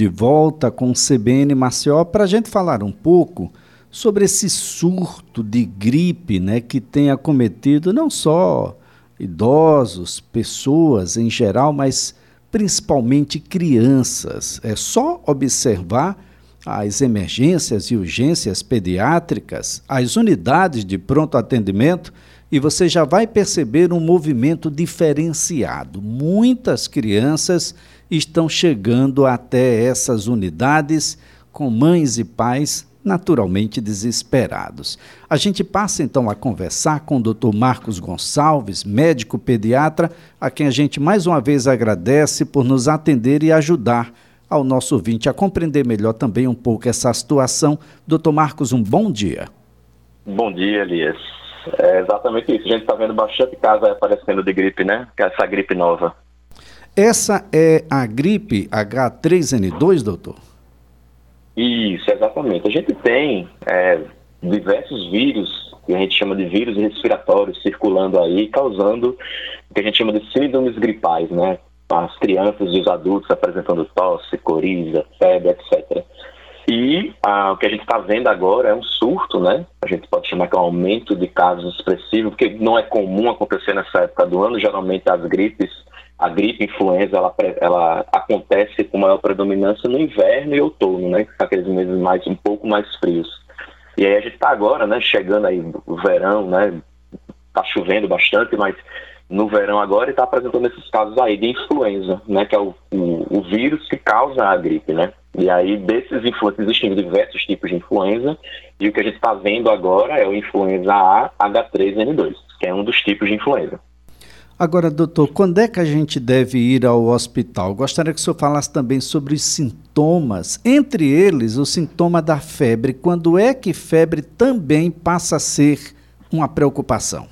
de volta com o CBN Maceió para a gente falar um pouco sobre esse surto de gripe né, que tem acometido não só idosos, pessoas em geral, mas principalmente crianças. É só observar as emergências e urgências pediátricas, as unidades de pronto atendimento e você já vai perceber um movimento diferenciado. Muitas crianças estão chegando até essas unidades com mães e pais naturalmente desesperados. A gente passa então a conversar com o Dr. Marcos Gonçalves, médico pediatra, a quem a gente mais uma vez agradece por nos atender e ajudar ao nosso ouvinte a compreender melhor também um pouco essa situação. Doutor Marcos, um bom dia. Bom dia, Elias. É exatamente isso. A gente está vendo bastante casos aparecendo de gripe, né? É essa gripe nova. Essa é a gripe H3N2, doutor? Isso, exatamente. A gente tem é, diversos vírus, que a gente chama de vírus respiratórios, circulando aí, causando o que a gente chama de síndromes gripais, né? As crianças e os adultos apresentando tosse, coriza, febre, etc. E ah, o que a gente está vendo agora é um surto, né? A gente pode chamar que é um aumento de casos expressivo, porque não é comum acontecer nessa época do ano. Geralmente as gripes, a gripe influenza, ela, ela acontece com maior predominância no inverno e outono, né? Aqueles meses mais um pouco mais frios. E aí a gente está agora, né? Chegando aí o verão, né? Tá chovendo bastante, mas no verão agora está apresentando esses casos aí de influenza, né? Que é o, o, o vírus que causa a gripe, né? E aí, desses influenza, existem diversos tipos de influenza, e o que a gente está vendo agora é o influenza A H3N2, que é um dos tipos de influenza. Agora, doutor, quando é que a gente deve ir ao hospital? Gostaria que o senhor falasse também sobre os sintomas, entre eles o sintoma da febre. Quando é que febre também passa a ser uma preocupação?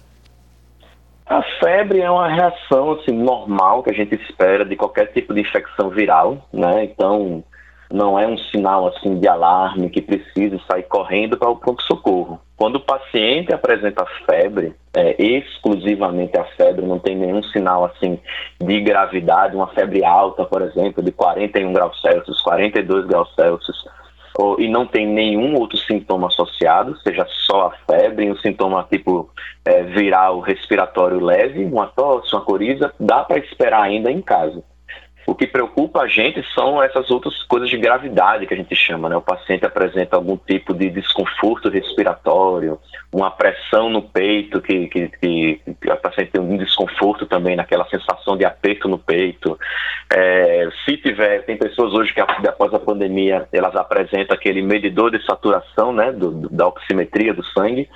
A febre é uma reação assim, normal que a gente espera de qualquer tipo de infecção viral, né? Então, não é um sinal assim de alarme que precisa sair correndo para o pronto-socorro. Quando o paciente apresenta febre, é, exclusivamente a febre, não tem nenhum sinal assim de gravidade, uma febre alta, por exemplo, de 41 graus Celsius, 42 graus Celsius, ou, e não tem nenhum outro sintoma associado, seja só a febre, um sintoma tipo é, viral respiratório leve, uma tosse, uma coriza, dá para esperar ainda em casa. O que preocupa a gente são essas outras coisas de gravidade que a gente chama, né? O paciente apresenta algum tipo de desconforto respiratório, uma pressão no peito, que, que, que, que o paciente tem um desconforto também naquela sensação de aperto no peito. É, se tiver, tem pessoas hoje que após a pandemia elas apresentam aquele medidor de saturação, né? Do, da oximetria do sangue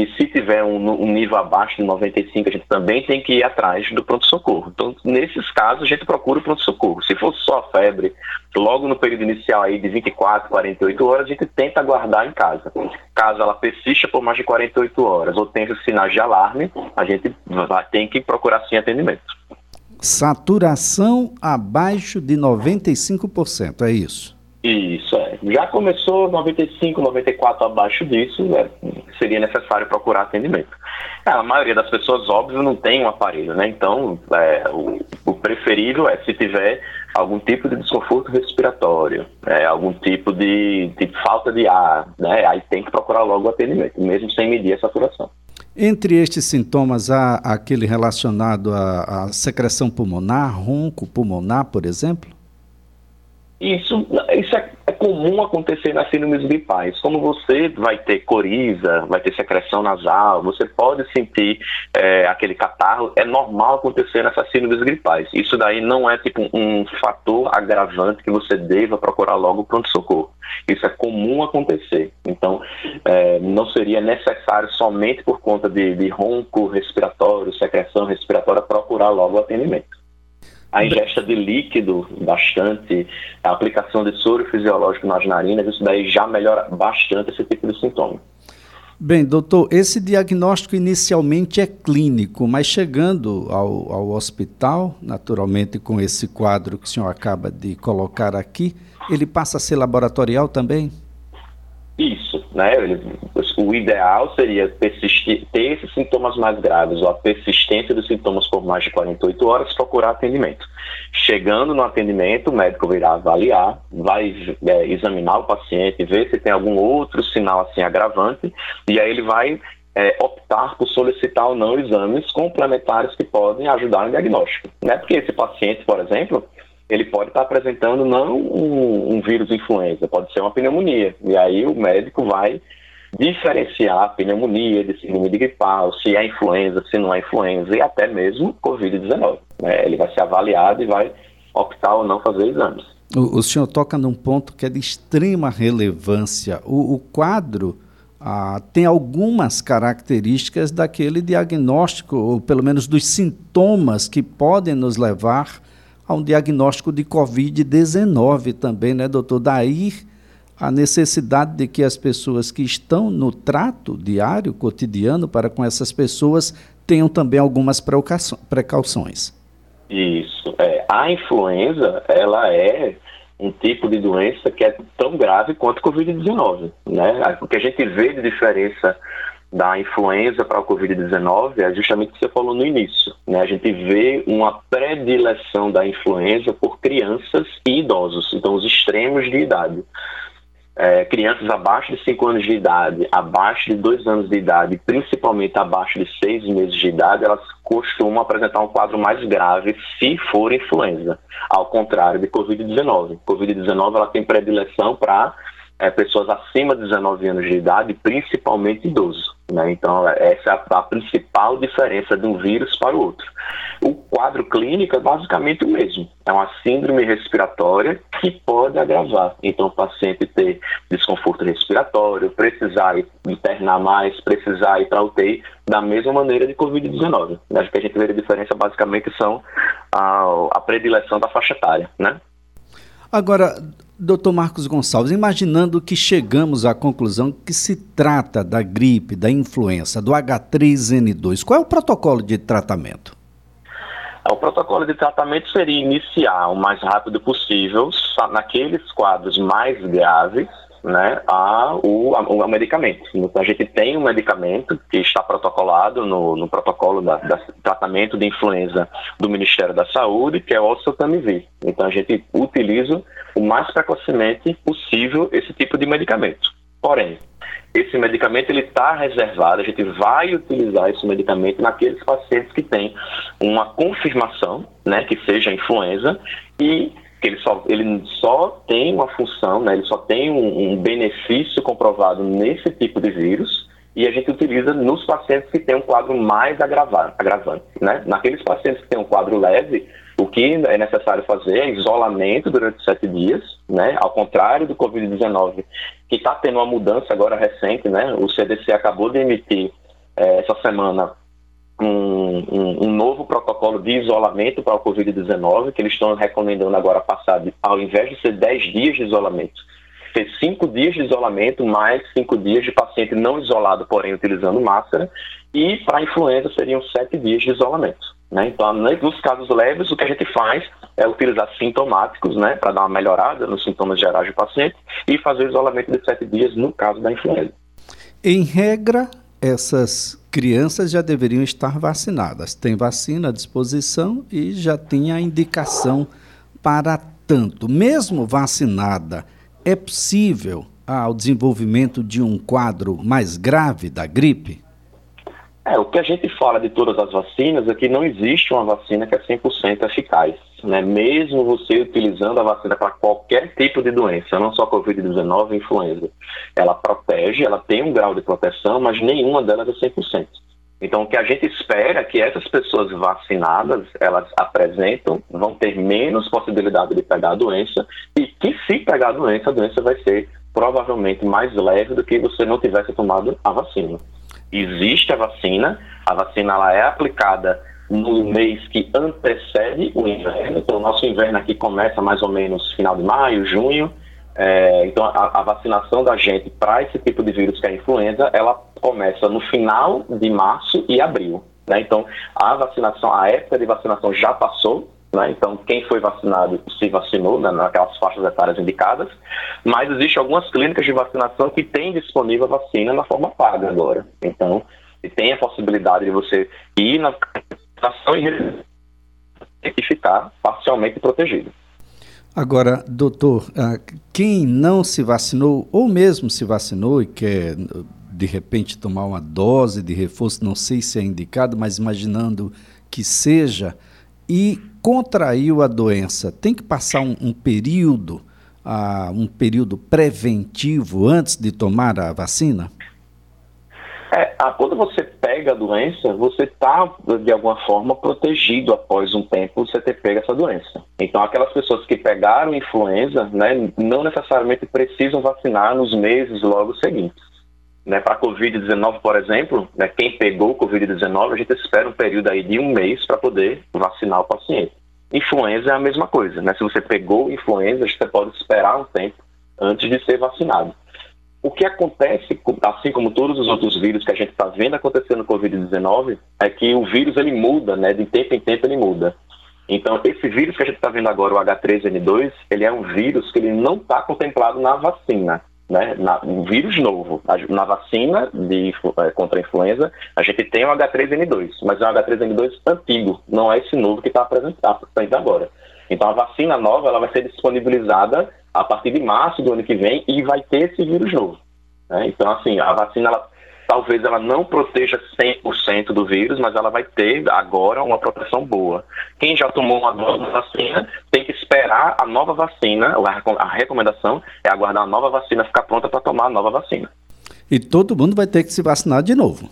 e se tiver um, um, nível abaixo de 95, a gente também tem que ir atrás do pronto-socorro. Então, nesses casos, a gente procura o pronto-socorro. Se for só febre, logo no período inicial aí de 24, 48 horas, a gente tenta guardar em casa. Caso ela persista por mais de 48 horas ou tenha sinais de alarme, a gente tem que procurar sim atendimento. Saturação abaixo de 95%, é isso? Isso, é. Já começou 95, 94 abaixo disso, né, seria necessário procurar atendimento. É, a maioria das pessoas, óbvio, não tem um aparelho, né? Então, é, o, o, preferível é se tiver algum tipo de desconforto respiratório, é, algum tipo de, de, falta de ar, né? Aí tem que procurar logo o atendimento, mesmo sem medir a saturação. Entre estes sintomas, há aquele relacionado à, secreção pulmonar, ronco pulmonar, por exemplo? Isso, isso é, é, comum acontecer nas síndromes gripais. Como você vai ter coriza, vai ter secreção nasal, você pode sentir é, aquele catarro, é normal acontecer nessas síndromes gripais. Isso daí não é tipo um fator agravante que você deva procurar logo pronto-socorro. Isso é comum acontecer. Então, é, não seria necessário somente por conta de, de ronco respiratório, secreção respiratória, procurar logo o atendimento a ingesta de líquido bastante, a aplicação de soro fisiológico nas narinas, isso daí já melhora bastante esse tipo de sintoma. Bem, doutor, esse diagnóstico inicialmente é clínico, mas chegando ao, ao hospital, naturalmente com esse quadro que o senhor acaba de colocar aqui, ele passa a ser laboratorial também? Isso. né? O ideal seria persistir, ter esses sintomas mais graves ou a persistência dos sintomas por mais de 48 horas, procurar atendimento. Chegando no atendimento, o médico irá avaliar, vai é, examinar o paciente, ver se tem algum outro sinal assim agravante, e aí ele vai é, optar por solicitar ou não exames complementares que podem ajudar no diagnóstico. Né? Porque esse paciente, por exemplo, ele pode estar apresentando não um, um vírus influenza, pode ser uma pneumonia. E aí o médico vai diferenciar a pneumonia de síndrome de gripal, se é influenza, se não é influenza, e até mesmo Covid-19. Né? Ele vai ser avaliado e vai optar ou não fazer exames. O, o senhor toca num ponto que é de extrema relevância. O, o quadro ah, tem algumas características daquele diagnóstico, ou pelo menos dos sintomas que podem nos levar a um diagnóstico de Covid-19 também, né, doutor? Daí a necessidade de que as pessoas que estão no trato diário, cotidiano, para com essas pessoas, tenham também algumas precauções. Isso. É, a influenza, ela é um tipo de doença que é tão grave quanto a Covid-19, né? O que a gente vê de diferença da influenza para a Covid-19 é justamente o que você falou no início. Né? A gente vê uma predileção da influenza por crianças e idosos, então os extremos de idade. É, crianças abaixo de 5 anos de idade, abaixo de 2 anos de idade, principalmente abaixo de 6 meses de idade, elas costumam apresentar um quadro mais grave se for influenza, ao contrário de Covid-19. Covid-19 ela tem predileção para é, pessoas acima de 19 anos de idade, principalmente idosos. Né? Então, essa é a, a, principal diferença de um vírus para o outro. O quadro clínico é basicamente o mesmo. É uma síndrome respiratória que pode agravar. Então, o paciente ter desconforto respiratório, precisar internar mais, precisar ir para UTI, da mesma maneira de Covid-19. Acho que a gente vê a diferença basicamente são a, a predileção da faixa etária. Né? Agora, Doutor Marcos Gonçalves, imaginando que chegamos à conclusão que se trata da gripe, da influenza, do H3N2, qual é o protocolo de tratamento? O protocolo de tratamento seria iniciar o mais rápido possível naqueles quadros mais graves né, a, o, a, o medicamento. Então, a gente tem um medicamento que está protocolado no, no protocolo da, da, tratamento de influenza do Ministério da Saúde, que é o oseltamivir. Então, a gente utiliza o mais precocemente possível esse tipo de medicamento. Porém, esse medicamento ele está reservado, a gente vai utilizar esse medicamento naqueles pacientes que têm uma confirmação, né, que seja influenza, e que ele só, ele só tem uma função, né, ele só tem um, um benefício comprovado nesse tipo de vírus, e a gente utiliza nos pacientes que têm um quadro mais agravado, agravante. Né? Naqueles pacientes que têm um quadro leve, o que é necessário fazer é isolamento durante sete dias, né? ao contrário do Covid-19, que está tendo uma mudança agora recente, né? o CDC acabou de emitir é, essa semana um, um, um, novo protocolo de isolamento para o Covid-19, que eles estão recomendando agora passar, ao invés de ser 10 dias de isolamento, ser 5 dias de isolamento, mais 5 dias de paciente não isolado, porém utilizando máscara, e para a influenza seriam 7 dias de isolamento. Né? Então, nos casos leves, o que a gente faz é utilizar sintomáticos, né, para dar uma melhorada nos sintomas gerais do paciente, e fazer o isolamento de 7 dias no caso da influenza. Em regra, essas crianças já deveriam estar vacinadas. Tem vacina à disposição e já tem a indicação para tanto. Mesmo vacinada, é possível ah, o desenvolvimento de um quadro mais grave da gripe? É, o que a gente fala de todas as vacinas é que não existe uma vacina que é 100% eficaz. Né? Mesmo você utilizando a vacina para qualquer tipo de doença, não só Covid-19 influenza. Ela protege, ela tem um grau de proteção, mas nenhuma delas é 100%. Então, o que a gente espera é que essas pessoas vacinadas, elas apresentam, vão ter menos possibilidade de pegar a doença e que se pegar a doença, a doença vai ser provavelmente mais leve do que você não tivesse tomado a vacina. Existe a vacina, a vacina ela é aplicada no mês que antecede o inverno. Então, o nosso inverno aqui começa mais ou menos final de maio, junho. É, então, a, a, vacinação da gente para esse tipo de vírus que é a influenza, ela começa no final de março e abril. Né? Então, a vacinação, a época de vacinação já passou, Né? Então, quem foi vacinado se vacinou né, naquelas faixas etárias indicadas, mas existe algumas clínicas de vacinação que têm disponível a vacina na forma paga agora. Então, tem a possibilidade de você ir na vacinação e ficar parcialmente protegido. Agora, doutor, ah, quem não se vacinou, ou mesmo se vacinou e quer de repente tomar uma dose de reforço, não sei se é indicado, mas imaginando que seja, e contraiu a doença, tem que passar um, um período, uh, um período preventivo antes de tomar a vacina? É, quando você pega a doença, você está, de alguma forma, protegido após um tempo você ter pego essa doença. Então, aquelas pessoas que pegaram influenza, né, não necessariamente precisam vacinar nos meses logo seguintes. Né, para a Covid-19, por exemplo, né, quem pegou Covid-19, a gente espera um período aí de um mês para poder vacinar o paciente. Influenza é a mesma coisa, né? Se você pegou influenza, você pode esperar um tempo antes de ser vacinado. O que acontece, assim como todos os outros vírus que a gente está vendo acontecer no Covid-19, é que o vírus ele muda, né? De tempo em tempo ele muda. Então, esse vírus que a gente está vendo agora, o H3N2, ele é um vírus que ele não está contemplado na vacina né, na, um vírus novo. Na vacina de, é, contra a influenza, a gente tem o H3N2, mas é um H3N2 antigo, não é esse novo que está apresentado agora. Então a vacina nova ela vai ser disponibilizada a partir de março do ano que vem e vai ter esse vírus novo. Né? Então, assim, a vacina ela talvez ela não proteja 100% do vírus, mas ela vai ter agora uma proteção boa. Quem já tomou uma nova vacina tem que esperar a nova vacina, a recomendação é aguardar a nova vacina ficar pronta para tomar a nova vacina. E todo mundo vai ter que se vacinar de novo?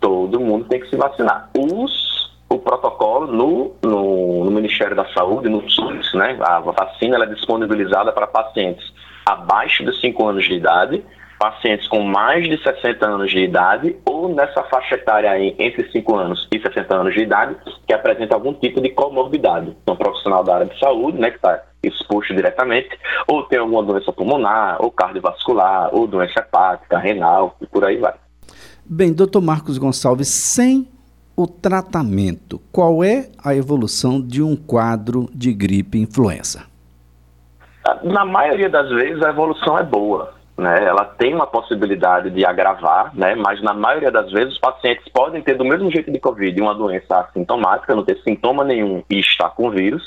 Todo mundo tem que se vacinar. Os, o protocolo no, no, no Ministério da Saúde, no SUS, né, a vacina é disponibilizada para pacientes abaixo de 5 anos de idade pacientes com mais de 60 anos de idade ou nessa faixa etária aí, entre 5 anos e 60 anos de idade, que apresenta algum tipo de comorbidade. Então, um profissional da área de saúde, né, que está exposto diretamente, ou tem alguma doença pulmonar, ou cardiovascular, ou doença hepática, renal, e por aí vai. Bem, doutor Marcos Gonçalves, sem o tratamento, qual é a evolução de um quadro de gripe influenza? Na maioria das vezes a evolução é boa né, ela tem uma possibilidade de agravar, né, mas na maioria das vezes os pacientes podem ter do mesmo jeito de Covid uma doença assintomática, não ter sintoma nenhum e estar com vírus,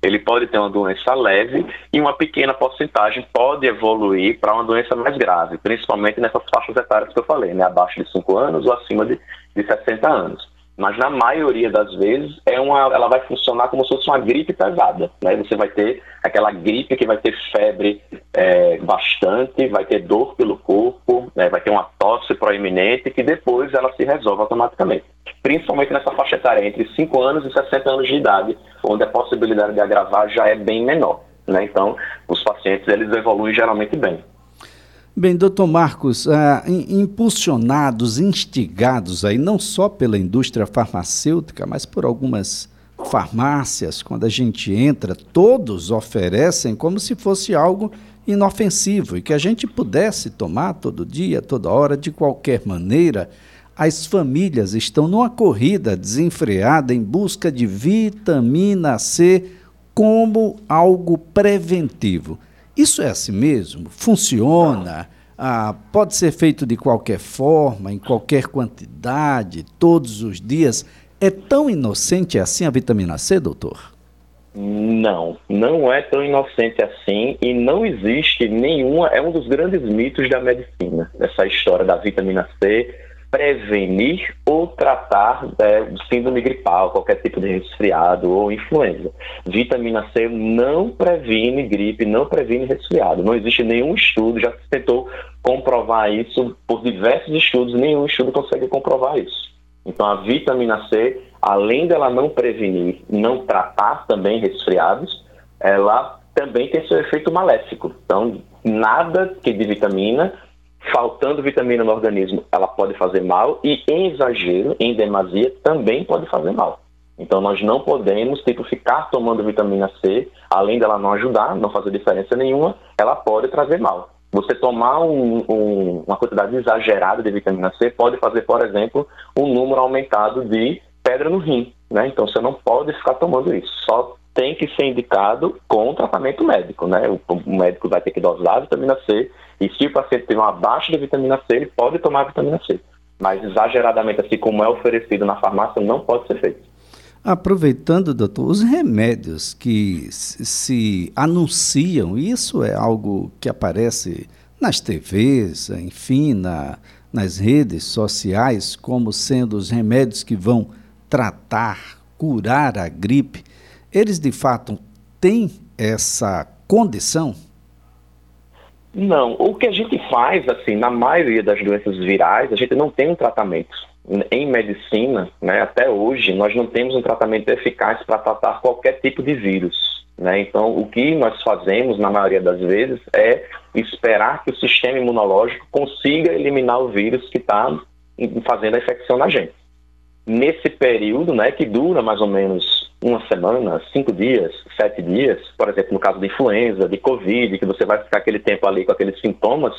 ele pode ter uma doença leve e uma pequena porcentagem pode evoluir para uma doença mais grave, principalmente nessas faixas etárias que eu falei, né, abaixo de 5 anos ou acima de, de 60 anos mas na maioria das vezes é uma, ela vai funcionar como se fosse uma gripe pesada. Né? Você vai ter aquela gripe que vai ter febre é, bastante, vai ter dor pelo corpo, né? vai ter uma tosse proeminente que depois ela se resolve automaticamente. Principalmente nessa faixa etária entre 5 anos e 60 anos de idade, onde a possibilidade de agravar já é bem menor. Né? Então, os pacientes eles evoluem geralmente bem. Bem, doutor Marcos, ah, impulsionados, instigados aí não só pela indústria farmacêutica, mas por algumas farmácias, quando a gente entra, todos oferecem como se fosse algo inofensivo e que a gente pudesse tomar todo dia, toda hora, de qualquer maneira. As famílias estão numa corrida desenfreada em busca de vitamina C como algo preventivo. Isso é assim mesmo? Funciona? Ah, pode ser feito de qualquer forma, em qualquer quantidade, todos os dias? É tão inocente assim a vitamina C, doutor? Não, não é tão inocente assim e não existe nenhuma. É um dos grandes mitos da medicina, essa história da vitamina C prevenir ou tratar é, síndrome gripal, qualquer tipo de resfriado ou influenza. Vitamina C não previne gripe, não previne resfriado. Não existe nenhum estudo, já se tentou comprovar isso por diversos estudos, nenhum estudo consegue comprovar isso. Então a vitamina C, além dela não prevenir, não tratar também resfriados, ela também tem seu efeito maléfico. Então, nada que de vitamina faltando vitamina no organismo, ela pode fazer mal e em exagero, em demasia, também pode fazer mal. Então nós não podemos tipo ficar tomando vitamina C, além dela não ajudar, não fazer diferença nenhuma, ela pode trazer mal. Você tomar um, um, uma quantidade exagerada de vitamina C pode fazer, por exemplo, um número aumentado de pedra no rim. né? Então você não pode ficar tomando isso. Só tem que ser indicado com tratamento médico, né? O, médico vai ter que dosar a vitamina C e se o paciente tem uma baixa de vitamina C, ele pode tomar vitamina C. Mas exageradamente assim como é oferecido na farmácia, não pode ser feito. Aproveitando, doutor, os remédios que se anunciam, isso é algo que aparece nas TVs, enfim, na, nas redes sociais, como sendo os remédios que vão tratar, curar a gripe, eles de fato têm essa condição? Não. O que a gente faz, assim, na maioria das doenças virais, a gente não tem um tratamento em medicina, né, até hoje, nós não temos um tratamento eficaz para tratar qualquer tipo de vírus. Né? Então, o que nós fazemos, na maioria das vezes, é esperar que o sistema imunológico consiga eliminar o vírus que está fazendo a infecção na gente. Nesse período, né, que dura mais ou menos uma semana, cinco dias, sete dias, por exemplo, no caso de influenza, de Covid, que você vai ficar aquele tempo ali com aqueles sintomas,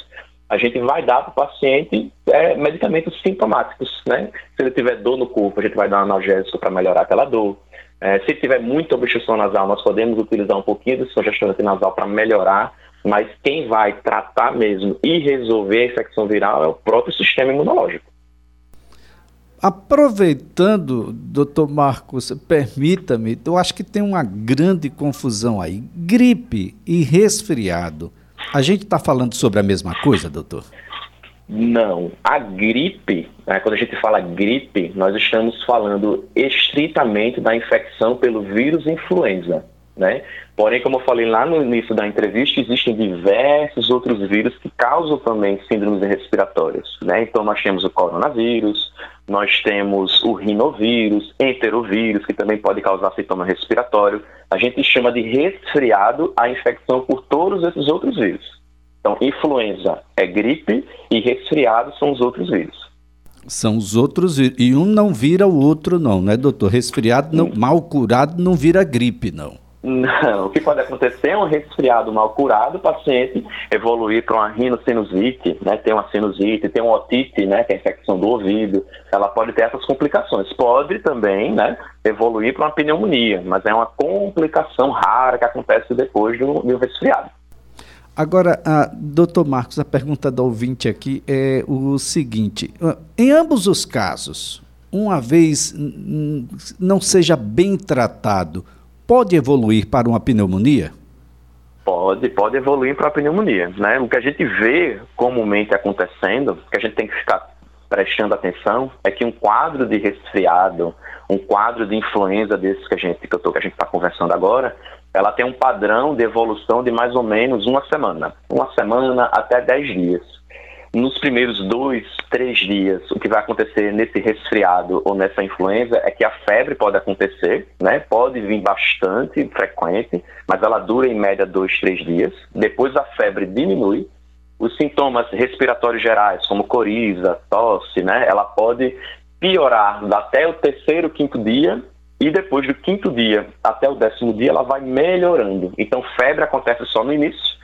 a gente vai dar para o paciente é, medicamentos sintomáticos, né? Se ele tiver dor no corpo, a gente vai dar um analgésico para melhorar aquela dor. É, se tiver muita obstrução nasal, nós podemos utilizar um pouquinho de descongestionante nasal para melhorar, mas quem vai tratar mesmo e resolver a infecção viral é o próprio sistema imunológico. Aproveitando, doutor Marcos, permita-me, eu acho que tem uma grande confusão aí. Gripe e resfriado a gente está falando sobre a mesma coisa, doutor? Não. A gripe, né, quando a gente fala gripe, nós estamos falando estritamente da infecção pelo vírus influenza. Né? Porém, como eu falei lá no início da entrevista, existem diversos outros vírus que causam também síndromes respiratórias. Né? Então, nós temos o coronavírus, nós temos o rinovírus, enterovírus, que também pode causar sintoma respiratório. A gente chama de resfriado a infecção por todos esses outros vírus. Então, influenza é gripe e resfriado são os outros vírus. São os outros e um não vira o outro não, né, doutor? Resfriado não, mal curado não vira gripe não. Não, o que pode acontecer é um resfriado mal curado, o paciente evoluir para uma rinocinusite, né, ter uma sinusite, ter uma otite, né, que é a infecção do ouvido, ela pode ter essas complicações. Pode também, né, evoluir para uma pneumonia, mas é uma complicação rara que acontece depois do, do resfriado. Agora, a, doutor Marcos, a pergunta do ouvinte aqui é o seguinte: ah, em ambos os casos, uma vez não seja bem tratado, pode evoluir para uma pneumonia? Pode, pode evoluir para a pneumonia. Né? O que a gente vê comumente acontecendo, que a gente tem que ficar prestando atenção, é que um quadro de resfriado, um quadro de influenza desses que a gente que, eu que a gente está conversando agora, ela tem um padrão de evolução de mais ou menos uma semana. Uma semana até dez dias nos primeiros dois, três dias, o que vai acontecer nesse resfriado ou nessa influenza é que a febre pode acontecer, né? Pode vir bastante frequente, mas ela dura em média dois, três dias. Depois a febre diminui. Os sintomas respiratórios gerais, como coriza, tosse, né? Ela pode piorar até o terceiro, quinto dia e depois do quinto dia até o décimo dia ela vai melhorando. Então febre acontece só no início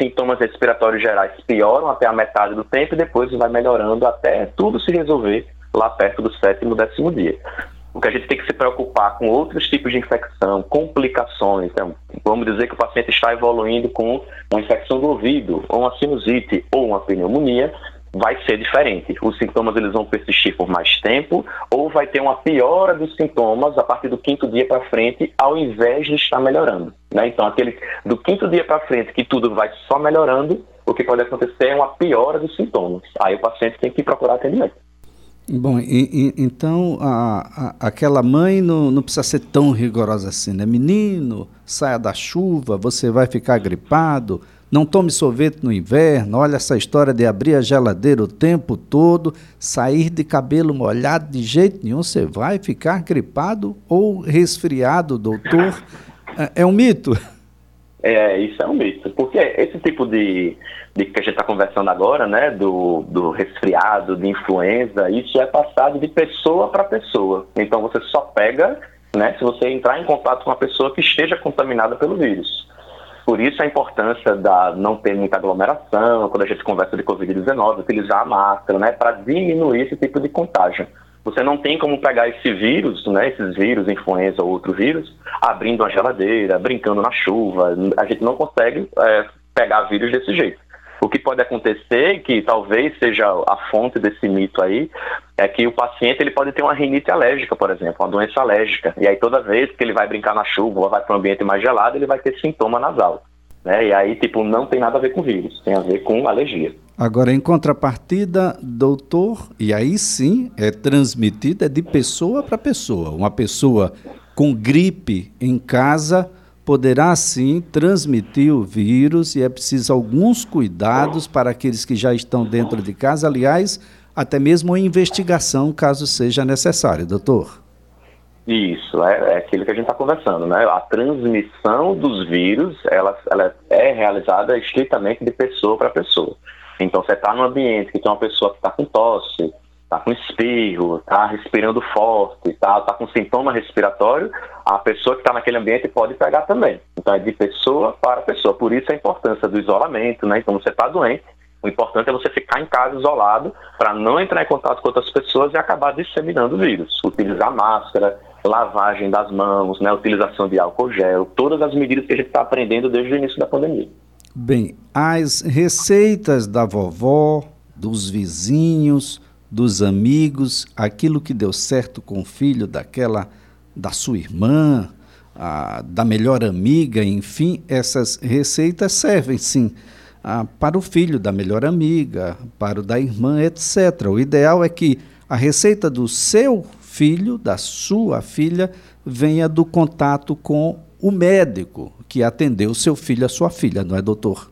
sintomas respiratórios gerais pioram até a metade do tempo e depois vai melhorando até tudo se resolver lá perto do sétimo, décimo dia. O que a gente tem que se preocupar com outros tipos de infecção, complicações. Então, vamos dizer que o paciente está evoluindo com uma infecção do ouvido, ou uma sinusite, ou uma pneumonia, vai ser diferente. Os sintomas eles vão persistir por mais tempo ou vai ter uma piora dos sintomas a partir do quinto dia para frente, ao invés de estar melhorando. Né? Então, aquele do quinto dia para frente que tudo vai só melhorando, o que pode acontecer é uma piora dos sintomas. Aí o paciente tem que procurar atendimento. Bom, e, e, então a, a, aquela mãe não, não precisa ser tão rigorosa assim, né? Menino, saia da chuva, você vai ficar gripado, não tome sorvete no inverno. Olha essa história de abrir a geladeira o tempo todo, sair de cabelo molhado de jeito nenhum. Você vai ficar gripado ou resfriado, doutor. É, é um mito? É, isso é um mito. Porque esse tipo de, de que a gente está conversando agora, né, do, do resfriado, de influenza, isso é passado de pessoa para pessoa. Então você só pega, né, se você entrar em contato com uma pessoa que esteja contaminada pelo vírus. Por isso a importância da não ter muita aglomeração, quando a gente conversa de Covid-19, utilizar a máscara, né, para diminuir esse tipo de contágio. você não tem como pegar esse vírus, né, esses vírus, influenza ou outro vírus, abrindo uma geladeira, brincando na chuva. A gente não consegue é, pegar vírus desse jeito. O que pode acontecer, que talvez seja a fonte desse mito aí, é que o paciente ele pode ter uma rinite alérgica, por exemplo, uma doença alérgica. E aí toda vez que ele vai brincar na chuva ou vai para um ambiente mais gelado, ele vai ter sintoma nasal. Né? E aí, tipo, não tem nada a ver com vírus, tem a ver com alergia. Agora, em contrapartida, doutor, e aí sim é transmitida de pessoa para pessoa. Uma pessoa com gripe em casa poderá sim transmitir o vírus e é preciso alguns cuidados para aqueles que já estão dentro de casa, aliás, até mesmo investigação, caso seja necessário, doutor. Isso, é, é aquilo que a gente está conversando, né? A transmissão dos vírus, ela, ela é realizada estritamente de pessoa para pessoa. Então, você está num ambiente que tem uma pessoa que está com tosse, está com espirro, está respirando forte, está tá com sintoma respiratório, a pessoa que está naquele ambiente pode pegar também. Então, é de pessoa para pessoa. Por isso a importância do isolamento, né? Então, você está doente, o importante é você ficar em casa isolado para não entrar em contato com outras pessoas e acabar disseminando o vírus. Utilizar máscara, lavagem das mãos, né, utilização de álcool gel, todas as medidas que a gente está aprendendo desde o início da pandemia. Bem, as receitas da vovó, dos vizinhos, dos amigos, aquilo que deu certo com o filho daquela, da sua irmã, a, da melhor amiga, enfim, essas receitas servem sim a, para o filho da melhor amiga, para o da irmã, etc. O ideal é que a receita do seu filho, da sua filha, venha do contato com o médico que atendeu seu filho, a sua filha, não é, doutor?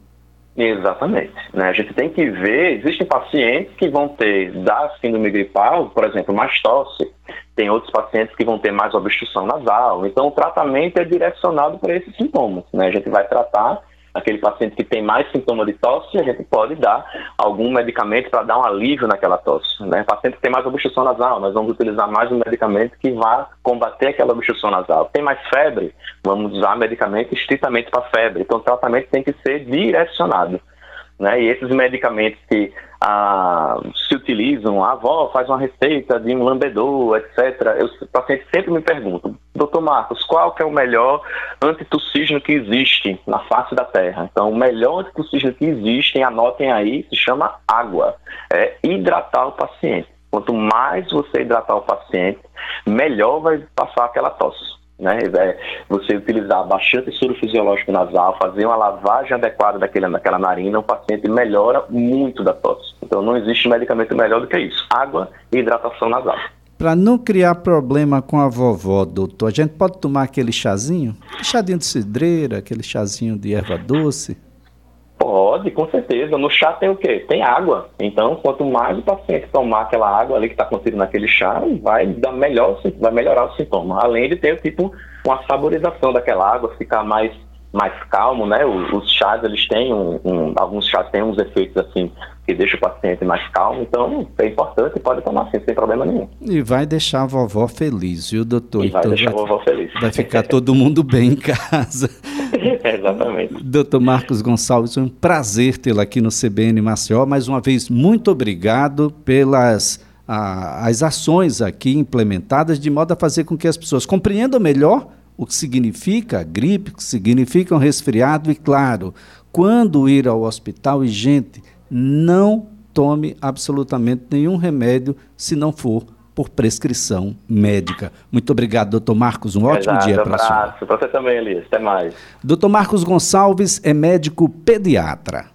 Exatamente. Né? A gente tem que ver, existem pacientes que vão ter da síndrome gripal, por exemplo, mais tosse, tem outros pacientes que vão ter mais obstrução nasal. Então, o tratamento é direcionado para esses sintomas. Né? A gente vai tratar aquele paciente que tem mais sintoma de tosse, a gente pode dar algum medicamento para dar um alívio naquela tosse. Né? Paciente que tem mais obstrução nasal, nós vamos utilizar mais um medicamento que vá combater aquela obstrução nasal. Tem mais febre, vamos usar medicamento estritamente para febre. Então, o tratamento tem que ser direcionado. Né? E esses medicamentos que ah, se utilizam, a avó faz uma receita de um lambedor, etc. Os pacientes sempre me perguntam, doutor Marcos, qual que é o melhor antitussígeno que existe na face da Terra? Então, o melhor antitussígeno que existe, anotem aí, se chama água. É hidratar o paciente. Quanto mais você hidratar o paciente, melhor vai passar aquela tosse né? É você utilizar bastante soro fisiológico nasal, fazer uma lavagem adequada daquele, daquela narina, o paciente melhora muito da tosse. Então não existe medicamento melhor do que isso. Água e hidratação nasal. Para não criar problema com a vovó, doutor, a gente pode tomar aquele chazinho? Chadinho de cidreira, aquele chazinho de erva doce? Pode, com certeza. No chá tem o quê? Tem água. Então, quanto mais o paciente tomar aquela água ali que está contida naquele chá, vai dar melhor, vai melhorar o sintoma. Além de ter tipo uma saborização daquela água, ficar mais mais calmo, né? Os, os chás eles têm um, um, alguns chás têm uns efeitos assim que deixa o paciente mais calmo, então é importante, pode tomar assim, sem problema nenhum. E vai deixar a vovó feliz, viu, doutor? E vai então, deixar vai, a vovó feliz. Vai ficar todo mundo bem em casa. Exatamente. Doutor Marcos Gonçalves, um prazer tê-lo aqui no CBN Maceió. Mais uma vez, muito obrigado pelas a, as ações aqui implementadas, de modo a fazer com que as pessoas compreendam melhor o que significa gripe, o que significa um resfriado e, claro, quando ir ao hospital e, gente, não tome absolutamente nenhum remédio se não for por prescrição médica. Muito obrigado, doutor Marcos. Um ótimo Exato, dia para a senhora. Para você também, Elias. Até mais. Doutor Marcos Gonçalves é médico pediatra.